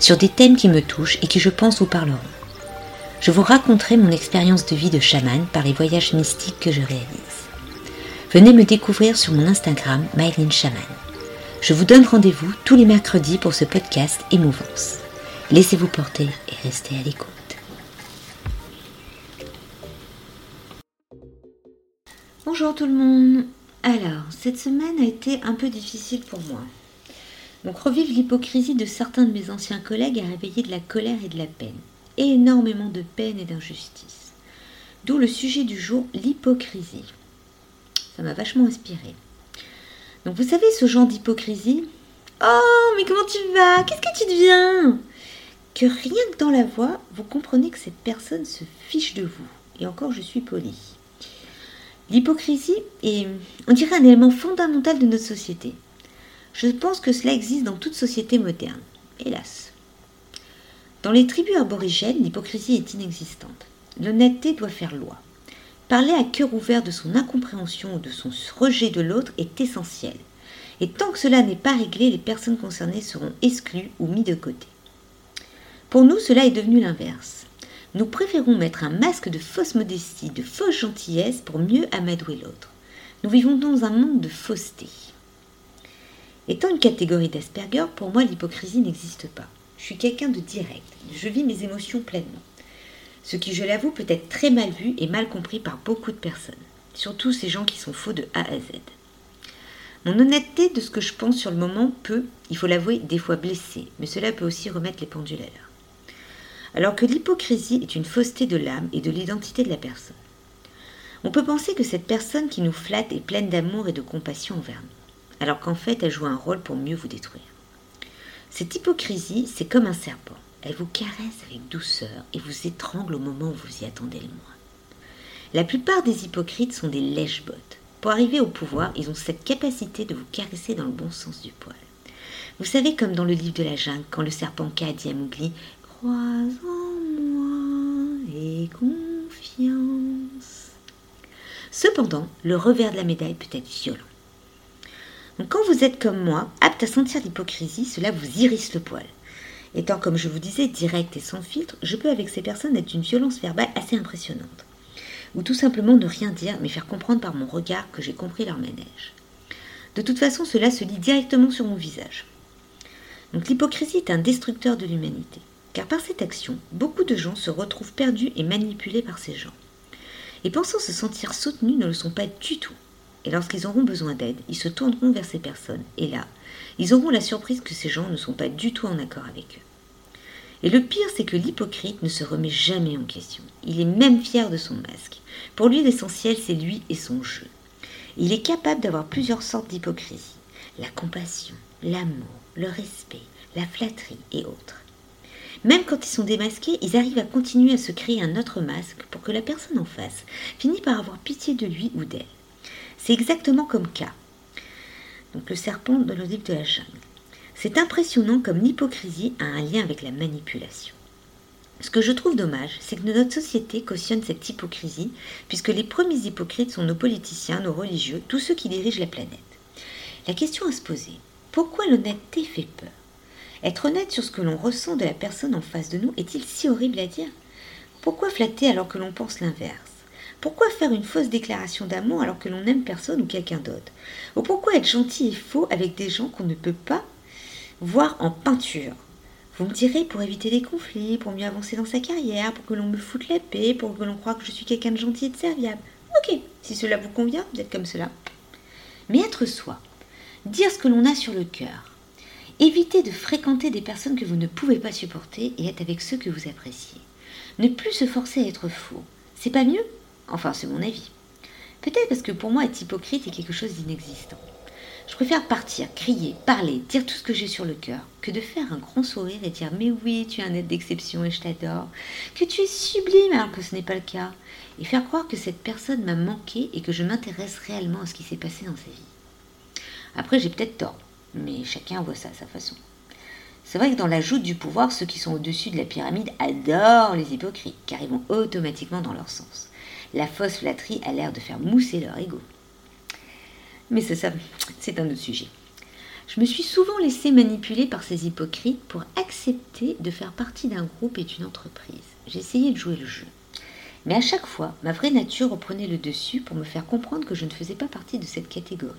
sur des thèmes qui me touchent et qui je pense vous parleront. Je vous raconterai mon expérience de vie de chaman par les voyages mystiques que je réalise. Venez me découvrir sur mon Instagram Mylene Chaman. Je vous donne rendez-vous tous les mercredis pour ce podcast Émouvance. Laissez-vous porter et restez à l'écoute. Bonjour tout le monde. Alors, cette semaine a été un peu difficile pour moi. Donc revivre l'hypocrisie de certains de mes anciens collègues a réveillé de la colère et de la peine. Énormément de peine et d'injustice. D'où le sujet du jour, l'hypocrisie. Ça m'a vachement inspiré. Donc vous savez ce genre d'hypocrisie Oh, mais comment tu vas? Qu'est-ce que tu deviens? Que rien que dans la voix, vous comprenez que cette personne se fiche de vous. Et encore, je suis polie. L'hypocrisie est, on dirait, un élément fondamental de notre société. Je pense que cela existe dans toute société moderne, hélas. Dans les tribus aborigènes, l'hypocrisie est inexistante. L'honnêteté doit faire loi. Parler à cœur ouvert de son incompréhension ou de son rejet de l'autre est essentiel. Et tant que cela n'est pas réglé, les personnes concernées seront exclues ou mises de côté. Pour nous, cela est devenu l'inverse. Nous préférons mettre un masque de fausse modestie, de fausse gentillesse pour mieux amadouer l'autre. Nous vivons dans un monde de fausseté. Étant une catégorie d'Asperger, pour moi l'hypocrisie n'existe pas. Je suis quelqu'un de direct, je vis mes émotions pleinement. Ce qui, je l'avoue, peut être très mal vu et mal compris par beaucoup de personnes, surtout ces gens qui sont faux de A à Z. Mon honnêteté de ce que je pense sur le moment peut, il faut l'avouer, des fois blesser, mais cela peut aussi remettre les pendules à l'heure. Alors que l'hypocrisie est une fausseté de l'âme et de l'identité de la personne. On peut penser que cette personne qui nous flatte est pleine d'amour et de compassion envers nous alors qu'en fait elle joue un rôle pour mieux vous détruire. Cette hypocrisie, c'est comme un serpent. Elle vous caresse avec douceur et vous étrangle au moment où vous y attendez le moins. La plupart des hypocrites sont des lèche-bottes. Pour arriver au pouvoir, ils ont cette capacité de vous caresser dans le bon sens du poil. Vous savez, comme dans le livre de la jungle, quand le serpent K dit à Mowgli Crois en moi et confiance. Cependant, le revers de la médaille peut être violent quand vous êtes comme moi, apte à sentir l'hypocrisie, cela vous irrisse le poil. Étant, comme je vous disais, direct et sans filtre, je peux avec ces personnes être d'une violence verbale assez impressionnante. Ou tout simplement ne rien dire, mais faire comprendre par mon regard que j'ai compris leur manège. De toute façon, cela se lit directement sur mon visage. Donc l'hypocrisie est un destructeur de l'humanité. Car par cette action, beaucoup de gens se retrouvent perdus et manipulés par ces gens. Et pensant se sentir soutenus ne le sont pas du tout. Et lorsqu'ils auront besoin d'aide, ils se tourneront vers ces personnes. Et là, ils auront la surprise que ces gens ne sont pas du tout en accord avec eux. Et le pire, c'est que l'hypocrite ne se remet jamais en question. Il est même fier de son masque. Pour lui, l'essentiel, c'est lui et son jeu. Il est capable d'avoir plusieurs sortes d'hypocrisie. La compassion, l'amour, le respect, la flatterie et autres. Même quand ils sont démasqués, ils arrivent à continuer à se créer un autre masque pour que la personne en face finisse par avoir pitié de lui ou d'elle. C'est exactement comme K. Donc le serpent de l'Oedipe de la jungle. C'est impressionnant comme l'hypocrisie a un lien avec la manipulation. Ce que je trouve dommage, c'est que notre société cautionne cette hypocrisie, puisque les premiers hypocrites sont nos politiciens, nos religieux, tous ceux qui dirigent la planète. La question à se poser, pourquoi l'honnêteté fait peur? Être honnête sur ce que l'on ressent de la personne en face de nous est-il si horrible à dire? Pourquoi flatter alors que l'on pense l'inverse? Pourquoi faire une fausse déclaration d'amour alors que l'on n'aime personne ou quelqu'un d'autre Ou pourquoi être gentil et faux avec des gens qu'on ne peut pas voir en peinture Vous me direz pour éviter des conflits, pour mieux avancer dans sa carrière, pour que l'on me foute la paix, pour que l'on croie que je suis quelqu'un de gentil et de serviable. Ok, si cela vous convient, vous êtes comme cela. Mais être soi, dire ce que l'on a sur le cœur, éviter de fréquenter des personnes que vous ne pouvez pas supporter et être avec ceux que vous appréciez. Ne plus se forcer à être faux. C'est pas mieux? Enfin, c'est mon avis. Peut-être parce que pour moi, être hypocrite est quelque chose d'inexistant. Je préfère partir, crier, parler, dire tout ce que j'ai sur le cœur, que de faire un grand sourire et dire Mais oui, tu es un être d'exception et je t'adore, que tu es sublime alors que ce n'est pas le cas, et faire croire que cette personne m'a manqué et que je m'intéresse réellement à ce qui s'est passé dans sa vie. Après, j'ai peut-être tort, mais chacun voit ça à sa façon. C'est vrai que dans la joute du pouvoir, ceux qui sont au-dessus de la pyramide adorent les hypocrites, car ils vont automatiquement dans leur sens. La fausse flatterie a l'air de faire mousser leur ego. Mais c'est ça, c'est un autre sujet. Je me suis souvent laissé manipuler par ces hypocrites pour accepter de faire partie d'un groupe et d'une entreprise. Essayé de jouer le jeu. Mais à chaque fois, ma vraie nature reprenait le dessus pour me faire comprendre que je ne faisais pas partie de cette catégorie.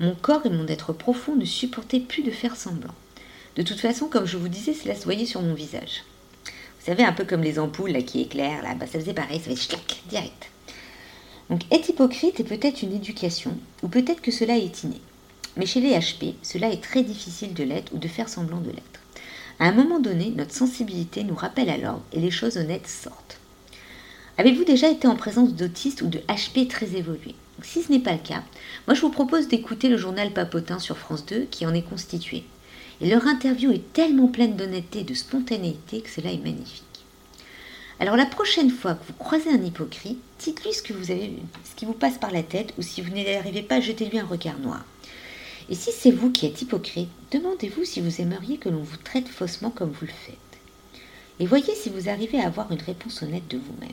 Mon corps et mon être profond ne supportaient plus de faire semblant. De toute façon, comme je vous disais, cela se voyait sur mon visage. Vous savez, un peu comme les ampoules qui éclairent, là, bah, ça faisait pareil, ça fait schlac, direct. Donc être hypocrite est peut-être une éducation, ou peut-être que cela est inné. Mais chez les HP, cela est très difficile de l'être ou de faire semblant de l'être. À un moment donné, notre sensibilité nous rappelle à l'ordre et les choses honnêtes sortent. Avez-vous déjà été en présence d'autistes ou de HP très évolués? Si ce n'est pas le cas, moi je vous propose d'écouter le journal Papotin sur France 2 qui en est constitué. Et leur interview est tellement pleine d'honnêteté et de spontanéité que cela est magnifique. Alors la prochaine fois que vous croisez un hypocrite, dites-lui ce que vous avez ce qui vous passe par la tête, ou si vous n'y arrivez pas, jetez-lui un regard noir. Et si c'est vous qui êtes hypocrite, demandez-vous si vous aimeriez que l'on vous traite faussement comme vous le faites. Et voyez si vous arrivez à avoir une réponse honnête de vous-même.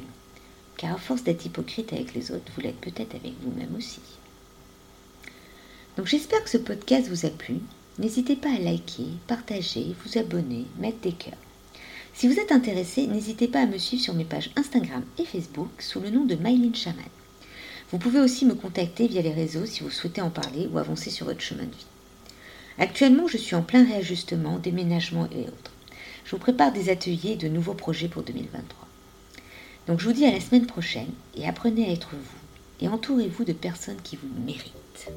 Car à force d'être hypocrite avec les autres, vous l'êtes peut-être avec vous-même aussi. Donc j'espère que ce podcast vous a plu. N'hésitez pas à liker, partager, vous abonner, mettre des cœurs. Si vous êtes intéressé, n'hésitez pas à me suivre sur mes pages Instagram et Facebook sous le nom de Mylene Chaman. Vous pouvez aussi me contacter via les réseaux si vous souhaitez en parler ou avancer sur votre chemin de vie. Actuellement, je suis en plein réajustement, déménagement et autres. Je vous prépare des ateliers et de nouveaux projets pour 2023. Donc je vous dis à la semaine prochaine et apprenez à être vous et entourez-vous de personnes qui vous méritent.